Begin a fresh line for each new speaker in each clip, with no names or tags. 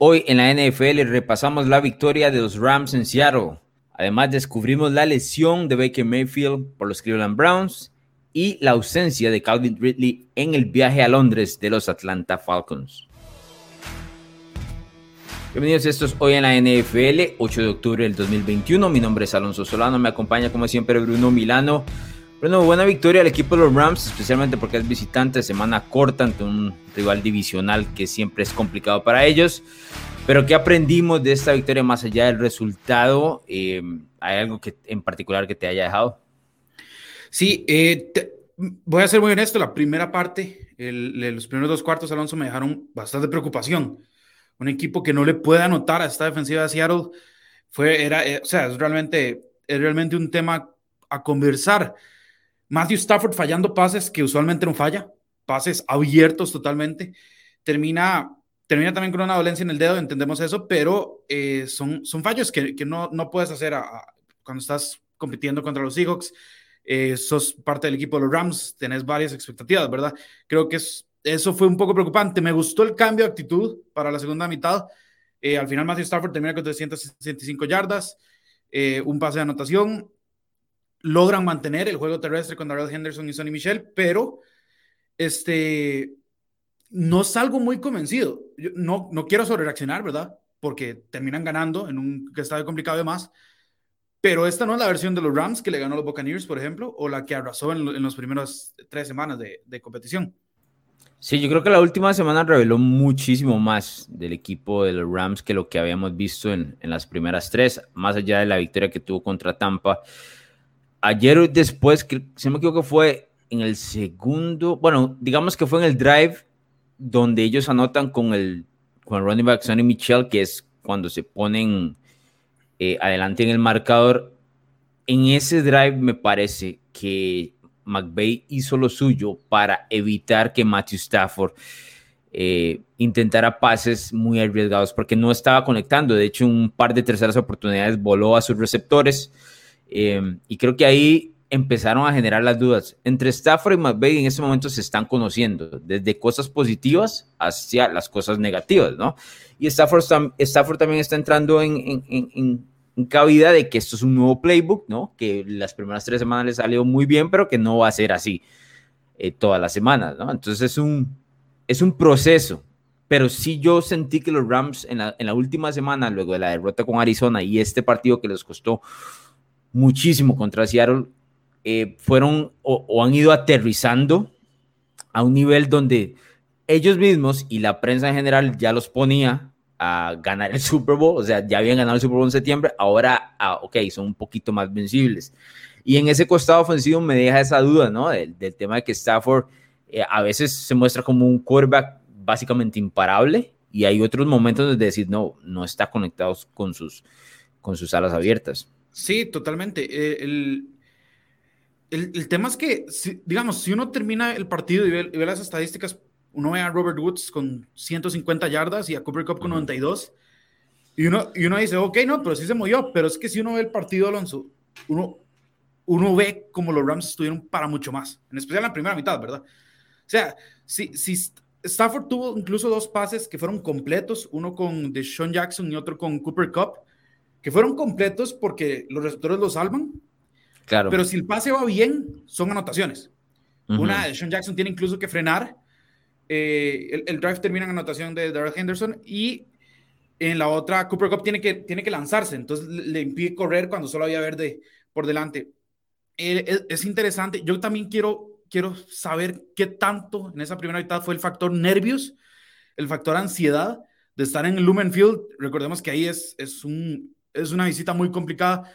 Hoy en la NFL repasamos la victoria de los Rams en Seattle. Además descubrimos la lesión de Baker Mayfield por los Cleveland Browns y la ausencia de Calvin Ridley en el viaje a Londres de los Atlanta Falcons. Bienvenidos a estos hoy en la NFL, 8 de octubre del 2021. Mi nombre es Alonso Solano, me acompaña como siempre Bruno Milano. Bueno, buena victoria al equipo de los Rams, especialmente porque es visitante, semana corta ante un rival divisional que siempre es complicado para ellos. Pero ¿qué aprendimos de esta victoria más allá del resultado? Eh, ¿Hay algo que, en particular que te haya dejado?
Sí, eh, voy a ser muy honesto, la primera parte, los primeros dos cuartos, Alonso, me dejaron bastante preocupación. Un equipo que no le puede anotar a esta defensiva de Seattle fue, era, eh, o sea, es realmente, es realmente un tema a conversar Matthew Stafford fallando pases que usualmente no falla, pases abiertos totalmente. Termina, termina también con una dolencia en el dedo, entendemos eso, pero eh, son, son fallos que, que no, no, puedes hacer cuando estás compitiendo contra los Seahawks. Eh, sos parte del equipo de los Rams, tenés varias expectativas, ¿verdad? Creo que es, eso fue un poco preocupante. Me gustó el cambio de actitud para la segunda mitad. Eh, al final, Matthew Stafford termina con 365 yardas, un pase de anotación logran mantener el juego terrestre con Darrell Henderson y Sonny Michel, pero este, no salgo muy convencido. no, no quiero sobrereaccionar, ¿verdad? Porque terminan ganando en un estadio complicado de más. Pero esta no es la versión de los Rams que le ganó a los Buccaneers, por ejemplo, o la que arrasó en, en las primeras tres semanas de, competición.
Sí, yo creo que la última semana reveló muchísimo más del equipo de los Rams que lo que habíamos visto en las primeras tres, más allá de la victoria que tuvo contra Tampa ayer después, si me equivoco, fue en el segundo, bueno, digamos que fue en el drive donde ellos anotan con el, con el running back Sonny Michel, que es cuando se ponen eh, adelante en el marcador. En ese drive me parece que McVeigh hizo lo suyo para evitar que Matthew Stafford eh, intentara pases muy arriesgados porque no estaba conectando. De hecho, un par de terceras oportunidades voló a sus receptores. Em, y creo que ahí empezaron a generar las dudas. Entre Stafford y McVeigh en ese momento se están conociendo, desde cosas positivas hacia las cosas negativas, ¿no? Y Stafford, Stafford también está entrando en, en, en, cabida de que esto es un nuevo playbook, ¿no? Que las primeras tres semanas le salió muy bien, pero que no va a ser así eh, todas las semanas, ¿no? Entonces es un, es un proceso. Pero sí yo sentí que los Rams en la, en la última semana, luego de la derrota con Arizona y este partido que les costó muchísimo contra Seattle, eh, fueron o, han ido aterrizando a un nivel donde ellos mismos y la prensa en general ya los ponía a ganar el Super Bowl, o sea, ya habían ganado el Super Bowl en septiembre, ahora, ah, ok, son un poquito más vencibles. Y en ese costado ofensivo me deja esa duda, ¿no? Del, tema de que Stafford eh, a veces se muestra como un quarterback básicamente imparable y hay otros momentos donde decir, no, no está conectado con sus, con sus alas abiertas.
Sí, totalmente. Eh, el, el, tema es que, digamos, si uno termina el partido y ve, las estadísticas, uno ve a Robert Woods con 150 yardas y a Cooper Cup con 92, y uno, y uno dice, ok, no, pero sí se movió, pero es que si uno ve el partido, Alonso, uno, uno ve como los Rams estuvieron para mucho más, en especial en la primera mitad, ¿verdad? O sea, si, si Stafford tuvo incluso dos pases que fueron completos, uno con Deshaun Jackson y otro con Cooper Cup, que fueron completos porque los receptores lo salvan. Claro. Pero si el pase va bien, son anotaciones. Una de Sean Jackson tiene incluso que frenar. Eh, el, drive termina en anotación de Darrell Henderson y en la otra Cooper Cup tiene que, tiene que lanzarse. Entonces le, impide correr cuando solo había verde por delante. Eh, es, interesante. Yo también quiero, quiero saber qué tanto en esa primera mitad fue el factor nervios, el factor ansiedad de estar en el Lumen Field. Recordemos que ahí es, es un es una visita muy complicada.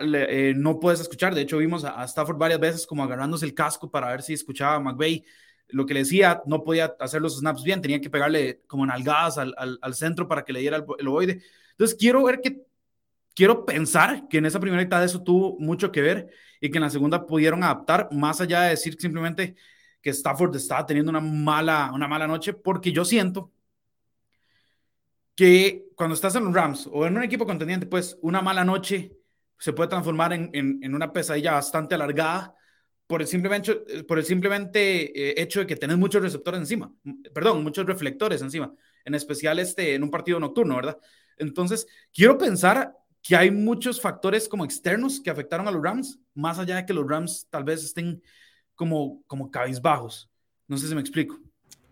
Eh, no puedes escuchar. De hecho, vimos a, Stafford varias veces como agarrándose el casco para ver si escuchaba a McVeigh. Lo que le decía, no podía hacer los snaps bien, tenía que pegarle como nalgadas al, al, centro para que le diera el, el ovoide. Entonces, quiero ver que, quiero pensar que en esa primera mitad eso tuvo mucho que ver y que en la segunda pudieron adaptar, más allá de decir simplemente que Stafford estaba teniendo una mala, una mala noche, porque yo siento que cuando estás en los Rams o en un equipo contendiente, pues una mala noche se puede transformar en, en, una pesadilla bastante alargada por el simplemente, por el simplemente eh, hecho de que tenés muchos receptores encima, perdón, muchos reflectores encima. en especial este, en un partido nocturno, ¿verdad? Entonces, quiero pensar que hay muchos factores como externos que afectaron a los Rams, más allá de que los Rams tal vez estén como, como cabizbajos. No sé si me explico.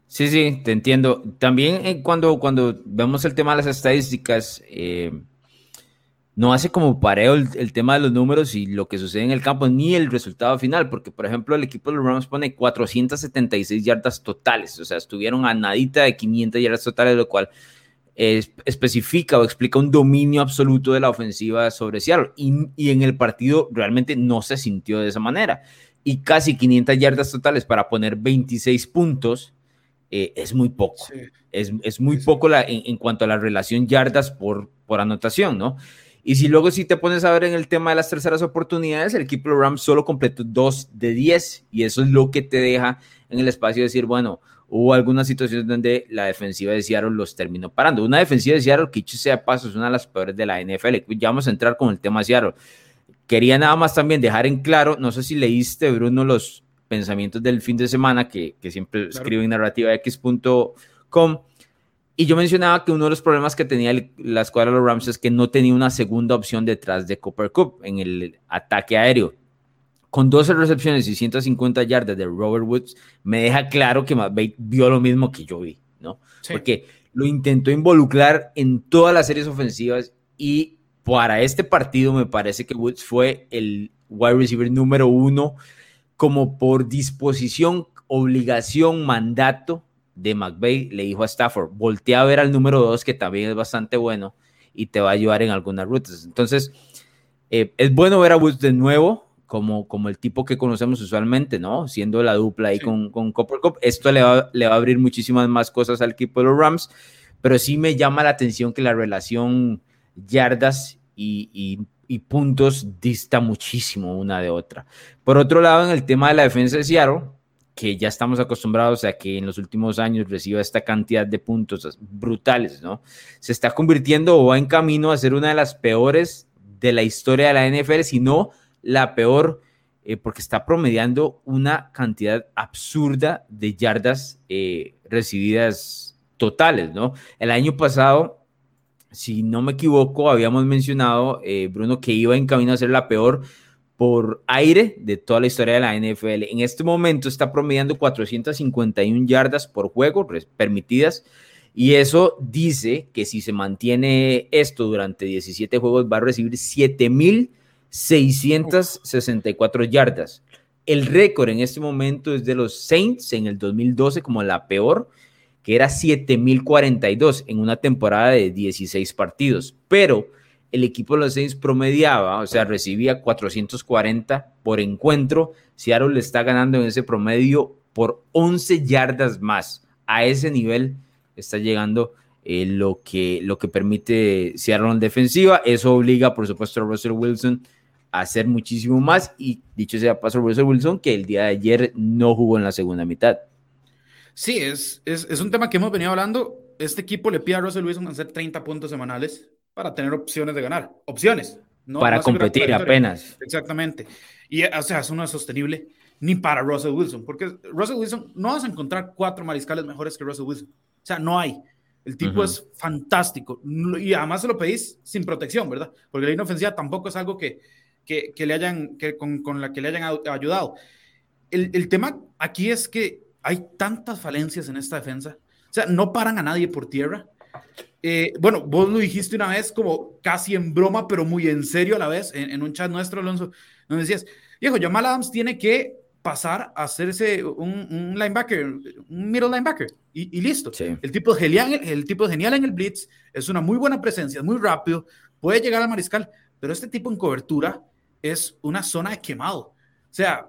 Sí, sí, te entiendo. También eh, cuando, cuando vemos el tema de las estadísticas, eh, no hace como pareo el, tema de los números y lo que sucede en el campo, ni el resultado final, porque por ejemplo el equipo de los Rams pone 476 yardas totales, o sea, estuvieron a nadita de 500 yardas totales, lo cual especifica o explica un dominio absoluto de la ofensiva sobre Seattle. Y, en el partido realmente no se sintió de esa manera. Y casi 500 yardas totales para poner 26 puntos eh, es muy poco. Es, muy poco la, en, cuanto a la relación yardas por, por anotación, ¿no? Y si luego si te pones a ver en el tema de las terceras oportunidades, el equipo de Rams solo completó 2 de 10 y eso es lo que te deja en el espacio de decir, bueno, hubo algunas situaciones donde la defensiva de Seattle los terminó parando. Una defensiva de Seattle que, sea paso, es una de las peores de la NFL. Ya vamos a entrar con el tema de Seattle. Quería nada más también dejar en claro, no sé si leíste, Bruno, los pensamientos del fin de semana que, que siempre escribo en narrativax.com. Y yo mencionaba que uno de los problemas que tenía la escuadra de los Rams es que no tenía una segunda opción detrás de Cooper Cup en el ataque aéreo con 12 recepciones y 150 yardas de Robert Woods, me deja claro que McVay vio lo mismo que yo vi, ¿no? Porque lo intentó involucrar en todas las series ofensivas y para este partido me parece que Woods fue el wide receiver número uno como por disposición, obligación, mandato de McVay, le dijo a Stafford, voltea a ver al número dos que también es bastante bueno y te va a ayudar en algunas rutas. Entonces, eh, es bueno ver a Woods de nuevo, como, como el tipo que conocemos usualmente, ¿no? Siendo la dupla ahí con, con Copper Cup. Esto le va, le va a abrir muchísimas más cosas al equipo de los Rams, pero sí me llama la atención que la relación yardas y, y, puntos dista muchísimo una de otra. Por otro lado, en el tema de la defensa de Seattle, que ya estamos acostumbrados a que en los últimos años reciba esta cantidad de puntos brutales, ¿no? Se está convirtiendo o va en camino a ser una de las peores de la historia de la NFL, si no la peor eh, porque está promediando una cantidad absurda de yardas eh, recibidas totales, ¿no? El año pasado, si no me equivoco, habíamos mencionado, eh, Bruno, que iba en camino a ser la peor por aire de toda la historia de la NFL. En este momento está promediando 451 yardas por juego permitidas. Y eso dice que si se mantiene esto durante 17 juegos va a recibir 7000 664 yardas. El récord en este momento es de los Saints en el 2012 como la peor, que era 7042 en una temporada de 16 partidos. Pero el equipo de los Saints promediaba, o sea, recibía 440 por encuentro. Seattle le está ganando en ese promedio por 11 yardas más. A ese nivel está llegando eh, lo, que, lo que permite Seattle en defensiva. Eso obliga, por supuesto, a Russell Wilson hacer muchísimo más y dicho sea paso Russell Wilson que el día de ayer no jugó en la segunda mitad.
Sí, es, es, un tema que hemos venido hablando. Este equipo le pide a Russell Wilson hacer 30 puntos semanales para tener opciones de ganar. Opciones.
No, para competir apenas.
Exactamente. Y, o sea, eso no es sostenible ni para Russell Wilson, porque Russell Wilson no vas a encontrar cuatro mariscales mejores que Russell Wilson. O sea, no hay. El tipo es fantástico. Y además se lo pedís sin protección, ¿verdad? Porque la inofensiva tampoco es algo que, que, le hayan, que con, con, la que le hayan ayudado. El, el, tema aquí es que hay tantas falencias en esta defensa. O sea, no paran a nadie por tierra. Eh, bueno, vos lo dijiste una vez como casi en broma, pero muy en serio a la vez, en, un chat nuestro, Alonso, donde decías, viejo, Jamal Adams tiene que pasar a hacerse un, un linebacker, un middle linebacker, y, y listo. El, tipo es genial, el tipo es genial en el blitz, es una muy buena presencia, es muy rápido, puede llegar al mariscal, pero este tipo en cobertura es una zona de quemado. O sea,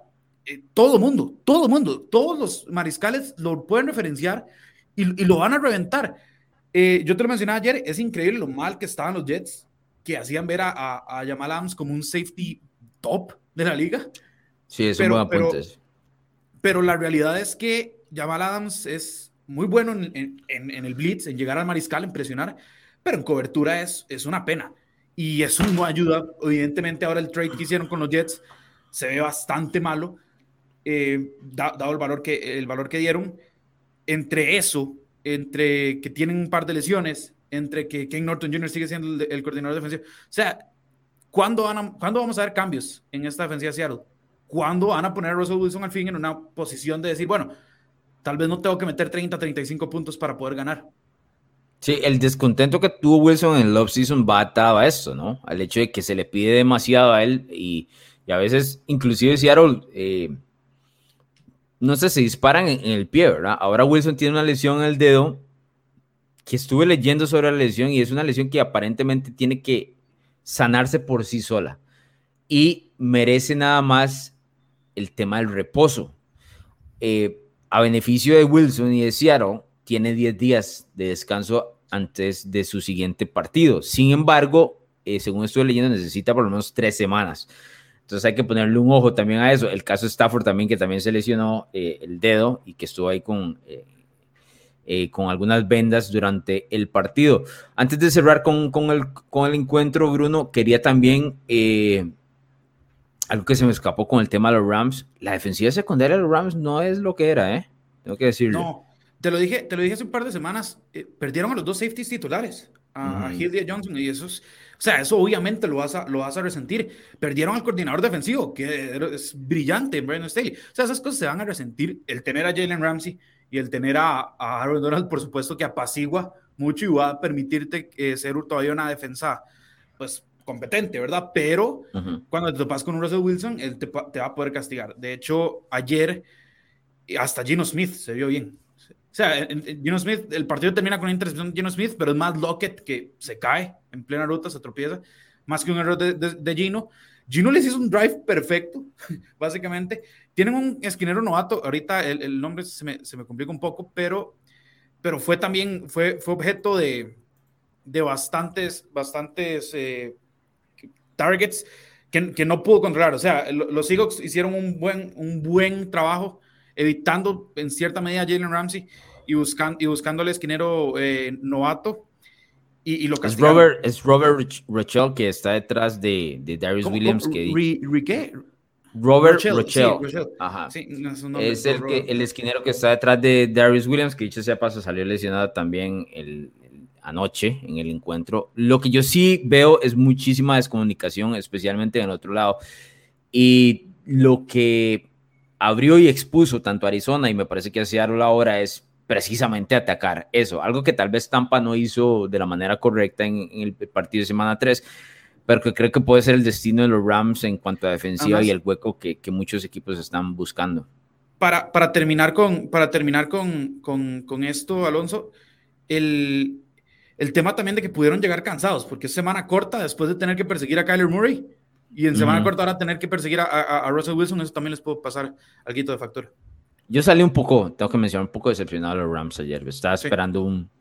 eh, todo mundo, todo mundo, todos los mariscales lo pueden referenciar y, lo van a reventar. Eh, yo te lo mencionaba ayer, es increíble lo mal que estaban los Jets, que hacían ver a, a, Jamal Adams como un safety top de la liga.
Sí, es un buen apunte.
Pero, la realidad es que Jamal Adams es muy bueno en, en, el blitz, en llegar al mariscal, en presionar, pero en cobertura es, es una pena y eso no ayuda. Evidentemente, ahora el trade que hicieron con los Jets se ve bastante malo, eh, dado el valor, que, el valor que dieron. Entre eso, entre que tienen un par de lesiones, entre que Ken Norton Jr. sigue siendo el, coordinador defensivo. O sea, ¿cuándo, van ¿cuándo vamos a ver cambios en esta defensiva de Seattle? ¿Cuándo van a poner a Russell Wilson al fin en una posición de decir, bueno, tal vez no tengo que meter 30, 35 puntos para poder ganar?
Sí, el descontento que tuvo Wilson en el offseason va atado a esto, ¿no? Al hecho de que se le pide demasiado a él y, a veces, inclusive Seattle, eh, no sé, se disparan en, el pie, ¿verdad? Ahora Wilson tiene una lesión en el dedo que estuve leyendo sobre la lesión y es una lesión que aparentemente tiene que sanarse por sí sola y merece nada más el tema del reposo. Eh, a beneficio de Wilson y de Seattle, tiene 10 días de descanso antes de su siguiente partido. Sin embargo, eh, según estoy leyendo, necesita por lo menos tres semanas. Entonces hay que ponerle un ojo también a eso. El caso de Stafford también, que también se lesionó eh, el dedo y que estuvo ahí con, eh, con algunas vendas durante el partido. Antes de cerrar con, con, el, con el encuentro, Bruno, quería también algo que se me escapó con el tema de los Rams. La defensiva secundaria de los Rams no es lo que era, ¿eh? Tengo que decirlo.
No, te lo dije, te lo dije hace un par de semanas, eh, perdieron a los dos safeties titulares, a, y a Johnson, y eso es, o sea, eso obviamente lo vas, a, lo vas a resentir. Perdieron al coordinador defensivo, que es brillante, Brandon Staley. O sea, esas cosas se van a resentir. El tener a Jalen Ramsey y el tener a, a, Aaron Donald, por supuesto, que apacigua mucho y va a permitirte eh, ser todavía una defensa, pues, competente, ¿verdad? Pero cuando te topas con un Russell Wilson, él te, te va a poder castigar. De hecho, ayer hasta Gino Smith se vio bien. Sea, Gino Smith, el partido termina con una intercepción de Gino Smith, pero es más Lockett que se cae en plena ruta, se tropieza, más que un error de, de, Gino. Gino les hizo un drive perfecto, básicamente. Tienen un esquinero novato, ahorita el, el nombre se me, se me, complica un poco, pero, pero fue también, fue, fue objeto de, de bastantes, bastantes eh, targets que, que, no pudo controlar. O sea, los Seahawks hicieron un buen, un buen trabajo evitando en cierta medida a Jalen Ramsey y, buscando, y buscando al esquinero eh, novato. Y, lo
es Robert, es Robert Rochelle que está detrás de, de Darius Williams. Que, Robert Rochelle. Ajá. es, el, que, el esquinero que está detrás de Darius Williams, que dicho sea paso, salió lesionado también el, anoche en el encuentro. Lo que yo sí veo es muchísima descomunicación, especialmente en el otro lado. Y lo que abrió y expuso tanto a Arizona y me parece que a Seattle ahora es precisamente atacar eso, algo que tal vez Tampa no hizo de la manera correcta en, el partido de semana 3, pero que creo que puede ser el destino de los Rams en cuanto a defensiva y el hueco que, que, muchos equipos están buscando.
Para, para terminar, con, para terminar con, con, con esto, Alonso, el, el tema también de que pudieron llegar cansados, porque es semana corta después de tener que perseguir a Kyler Murray y en semana corta ahora tener que perseguir a, Russell Wilson, eso también les puedo pasar al quito de factor.
Yo salí un poco, tengo que mencionar, un poco decepcionado a los Rams ayer. Estaba esperando un,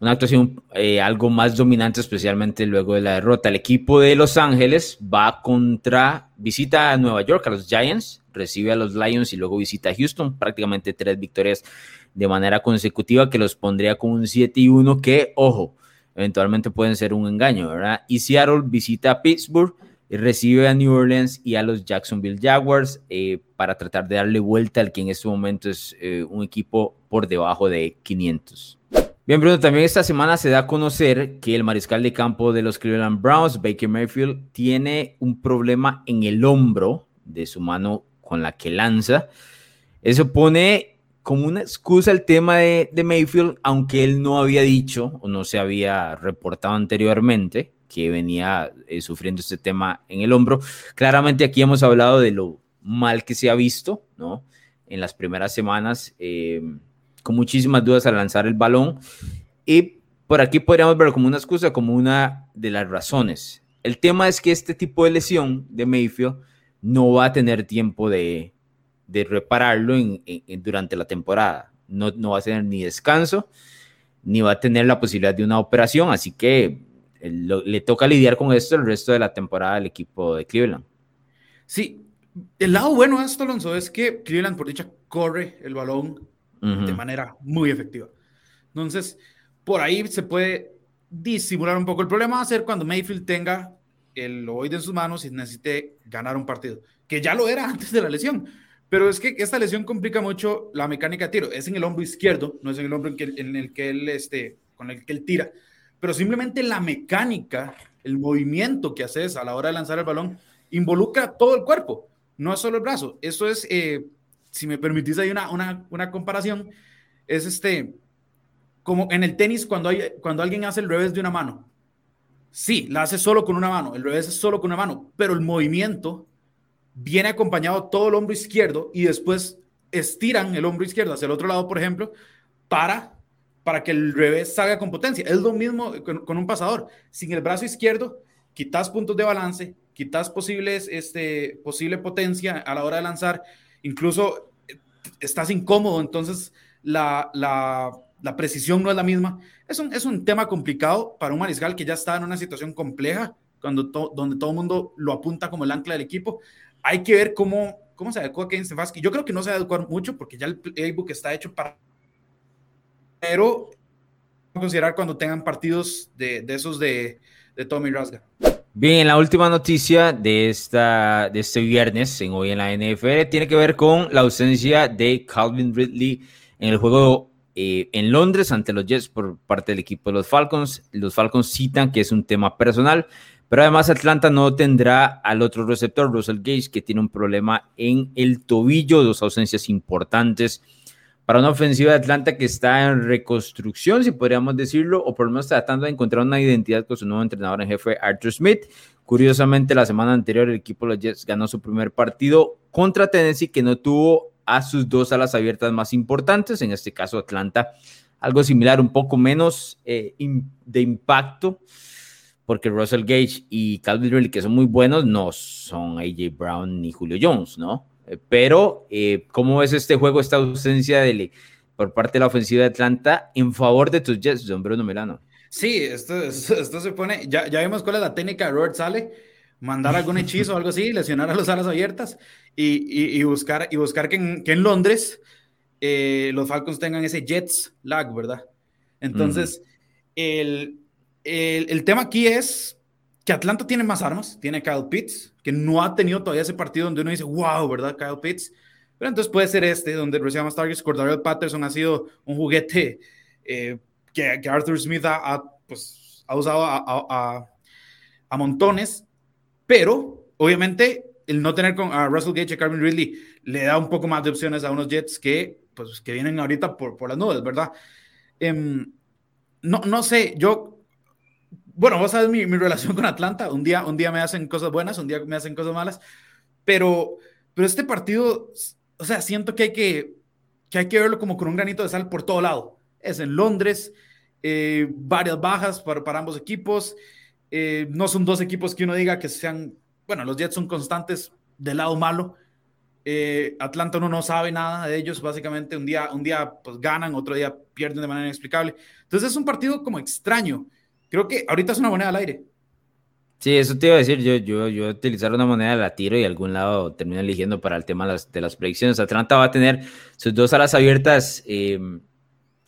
una actuación eh, algo más dominante, especialmente luego de la derrota. El equipo de Los Ángeles va contra, visita a Nueva York, a los Giants, recibe a los Lions y luego visita a Houston. Prácticamente tres victorias de manera consecutiva que los pondría con un 7 y 1 que, ojo, eventualmente pueden ser un engaño, ¿verdad? Y Seattle visita a Pittsburgh recibe a New Orleans y a los Jacksonville Jaguars eh, para tratar de darle vuelta al que en este momento es eh, un equipo por debajo de 500. Bien, Bruno, también esta semana se da a conocer que el mariscal de campo de los Cleveland Browns, Baker Mayfield, tiene un problema en el hombro de su mano con la que lanza. Eso pone como una excusa el tema de, de Mayfield, aunque él no había dicho o no se había reportado anteriormente que venía eh, sufriendo este tema en el hombro. Claramente aquí hemos hablado de lo mal que se ha visto, ¿no? En las primeras semanas, eh, con muchísimas dudas al lanzar el balón. Y por aquí podríamos verlo como una excusa, como una de las razones. El tema es que este tipo de lesión de Mayfield no va a tener tiempo de, de repararlo durante la temporada. No, no va a tener ni descanso, ni va a tener la posibilidad de una operación. Así que le toca lidiar con esto el resto de la temporada al equipo de Cleveland.
Sí, el lado bueno de esto, Alonso, es que Cleveland, por dicha, corre el balón de manera muy efectiva. Entonces, por ahí se puede disimular un poco. El problema va a ser cuando Mayfield tenga el oído en sus manos y necesite ganar un partido, que ya lo era antes de la lesión, Pero es que esta lesión complica mucho la mecánica de tiro. Es en el hombro izquierdo, no es en el hombro en, el que él, este, con el que él tira. Pero simplemente la mecánica, el movimiento que haces a la hora de lanzar el balón, involucra todo el cuerpo, no es solo el brazo. Eso es, eh, si me permitís, hay una, una, una comparación, es este, como en el tenis cuando, hay, cuando alguien hace el revés de una mano. Sí, la hace solo con una mano, el revés es solo con una mano, pero el movimiento viene acompañado todo el hombro izquierdo y después estiran el hombro izquierdo hacia el otro lado, por ejemplo, para, para que el revés salga con potencia. Es lo mismo con, un pasador. Sin el brazo izquierdo, quitas puntos de balance, quitas posibles, este, posible potencia a la hora de lanzar, incluso eh, estás incómodo, entonces la, la, precisión no es la misma. Es un, es un tema complicado para un mariscal que ya está en una situación compleja, cuando donde todo el mundo lo apunta como el ancla del equipo hay que ver cómo, cómo se adecua Kevin Stefanski. Yo creo que no se va a adecuar mucho porque ya el playbook está hecho para... Pero considerar cuando tengan partidos de, de esos de, de Tommy Rasga.
Bien, la última noticia de, esta, de este viernes en hoy en la NFL tiene que ver con la ausencia de Calvin Ridley en el juego eh, en Londres ante los Jets por parte del equipo de los Falcons. Los Falcons citan que es un tema personal, pero además Atlanta no tendrá al otro receptor, Russell Gage, que tiene un problema en el tobillo, dos ausencias importantes para una ofensiva de Atlanta que está en reconstrucción, si podríamos decirlo, o por lo menos tratando de encontrar una identidad con su nuevo entrenador en jefe, Arthur Smith. Curiosamente, la semana anterior el equipo de los Jets ganó su primer partido contra Tennessee, que no tuvo a sus dos alas abiertas más importantes, en este caso Atlanta, algo similar, un poco menos eh, de impacto porque Russell Gage y Calvin Ridley, que son muy buenos, no son AJ Brown ni Julio Jones, ¿no? Pero, eh, ¿cómo ves este juego, esta ausencia de, por parte de la ofensiva de Atlanta en favor de tus Jets, don Bruno Milano?
Sí, esto, esto, se pone, ya, ya vimos cuál es la técnica de Robert Sale, mandar algún hechizo o algo así, lesionar a las alas abiertas y, y, buscar, y buscar que en, que en Londres eh, los Falcons tengan ese Jets lag, ¿verdad? Entonces, el, el, tema aquí es que Atlanta tiene más armas, tiene Kyle Pitts, que no ha tenido todavía ese partido donde uno dice, wow, ¿verdad? Kyle Pitts. Pero entonces puede ser este, donde recibe más targets. Cordarrelle Patterson ha sido un juguete eh, que, Arthur Smith ha, pues, ha usado a, a, montones, pero obviamente el no tener con a Russell Gage y Carmen Ridley le da un poco más de opciones a unos Jets que, pues, que vienen ahorita por, por las nubes, ¿verdad? Em, no, no sé, yo bueno, vos sabes mi, mi, relación con Atlanta. Un día, un día me hacen cosas buenas, un día me hacen cosas malas. Pero, pero este partido, o sea, siento que hay que, que hay que verlo como con un granito de sal por todo lado. Es en Londres, eh, varias bajas para, para ambos equipos. Eh, no son dos equipos que uno diga que sean, bueno, los Jets son constantes del lado malo. Eh, Atlanta uno no sabe nada de ellos, básicamente un día, un día pues ganan, otro día pierden de manera inexplicable. Entonces es un partido como extraño creo que ahorita es una moneda al aire.
Sí, eso te iba a decir, yo, yo, yo utilizar una moneda la tiro y algún lado termino eligiendo para el tema de las, de las predicciones. Atlanta va a tener sus dos alas abiertas em,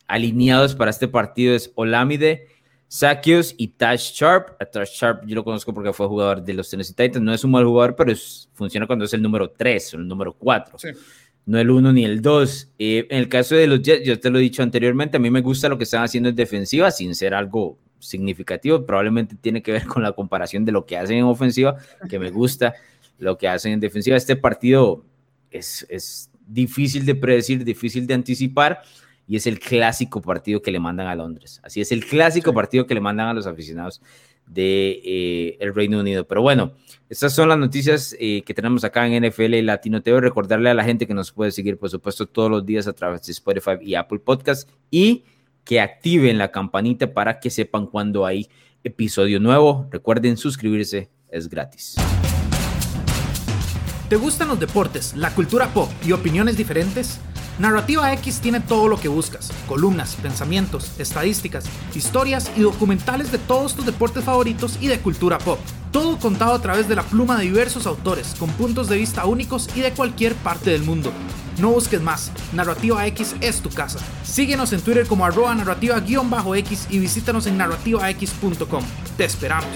alineados para este partido, es Olamide, Sakios y Tash Sharp. A Tash Sharp yo lo conozco porque fue jugador de los Tennessee Titans, no es un mal jugador, pero funciona cuando es el número 3 o el número 4. No el 1 ni el 2. Eh, en el caso de los Jets, yo te lo he dicho anteriormente, a mí me gusta lo que están haciendo en defensiva sin ser algo significativo, probablemente tiene que ver con la comparación de lo que hacen en ofensiva, que me gusta lo que hacen en defensiva. Este partido es, es difícil de predecir, difícil de anticipar y es el clásico partido que le mandan a Londres. Así es el clásico partido que le mandan a los aficionados de eh, el Reino Unido. Pero bueno, estas son las noticias eh, que tenemos acá en NFL Latino TV. Recordarle a la gente que nos puede seguir, por supuesto, todos los días a través de Spotify y Apple Podcast y que activen la campanita para que sepan cuando hay episodio nuevo. Recuerden suscribirse, es gratis.
¿Te gustan los deportes, la cultura pop y opiniones diferentes? Narrativa X tiene todo lo que buscas, columnas, pensamientos, estadísticas, historias y documentales de todos tus deportes favoritos y de cultura pop. Todo contado a través de la pluma de diversos autores, con puntos de vista únicos y de cualquier parte del mundo. No busques más, Narrativa X es tu casa. Síguenos en Twitter como arroba narrativa-x y visítanos en narrativax.com. Te esperamos.